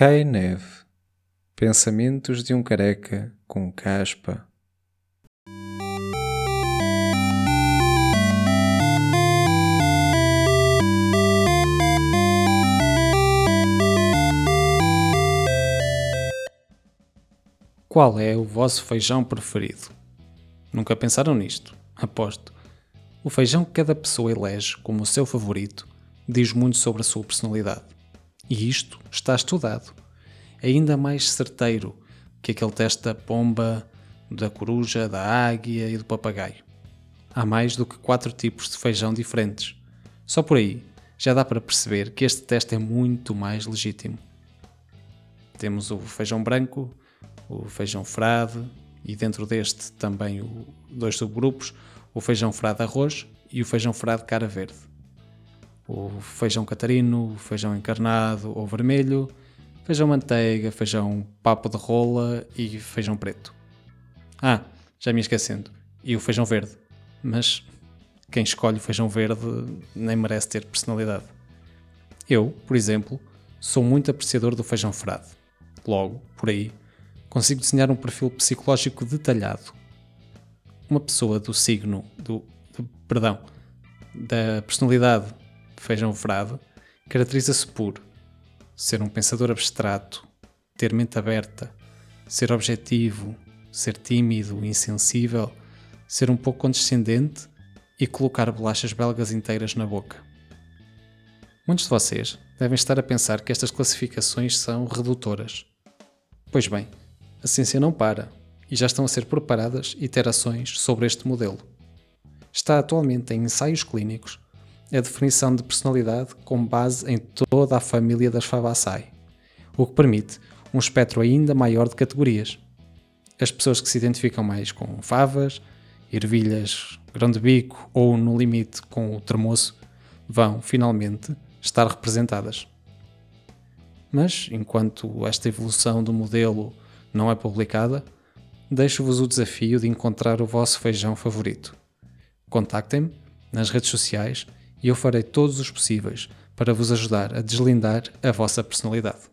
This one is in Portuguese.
Cai neve. Pensamentos de um careca com caspa. Qual é o vosso feijão preferido? Nunca pensaram nisto? Aposto. O feijão que cada pessoa elege como o seu favorito diz muito sobre a sua personalidade. E isto está estudado. É ainda mais certeiro que aquele teste da pomba, da coruja, da águia e do papagaio. Há mais do que quatro tipos de feijão diferentes. Só por aí já dá para perceber que este teste é muito mais legítimo. Temos o feijão branco, o feijão frade e dentro deste também o, dois subgrupos, o feijão frade arroz e o feijão frade cara verde o feijão catarino, o feijão encarnado ou vermelho, feijão manteiga, feijão papo de rola e feijão preto. Ah, já me esquecendo, e o feijão verde. Mas quem escolhe o feijão verde nem merece ter personalidade. Eu, por exemplo, sou muito apreciador do feijão frade. Logo, por aí, consigo desenhar um perfil psicológico detalhado. Uma pessoa do signo, do, do perdão, da personalidade Feijão Frade, caracteriza-se por ser um pensador abstrato, ter mente aberta, ser objetivo, ser tímido, insensível, ser um pouco condescendente e colocar bolachas belgas inteiras na boca. Muitos de vocês devem estar a pensar que estas classificações são redutoras. Pois bem, a ciência não para e já estão a ser preparadas iterações sobre este modelo. Está atualmente em ensaios clínicos a definição de personalidade com base em toda a família das Fabaceae, o que permite um espectro ainda maior de categorias. As pessoas que se identificam mais com favas, ervilhas, grão de bico ou, no limite, com o termoço, vão, finalmente, estar representadas. Mas, enquanto esta evolução do modelo não é publicada, deixo-vos o desafio de encontrar o vosso feijão favorito. Contactem-me nas redes sociais e eu farei todos os possíveis para vos ajudar a deslindar a vossa personalidade.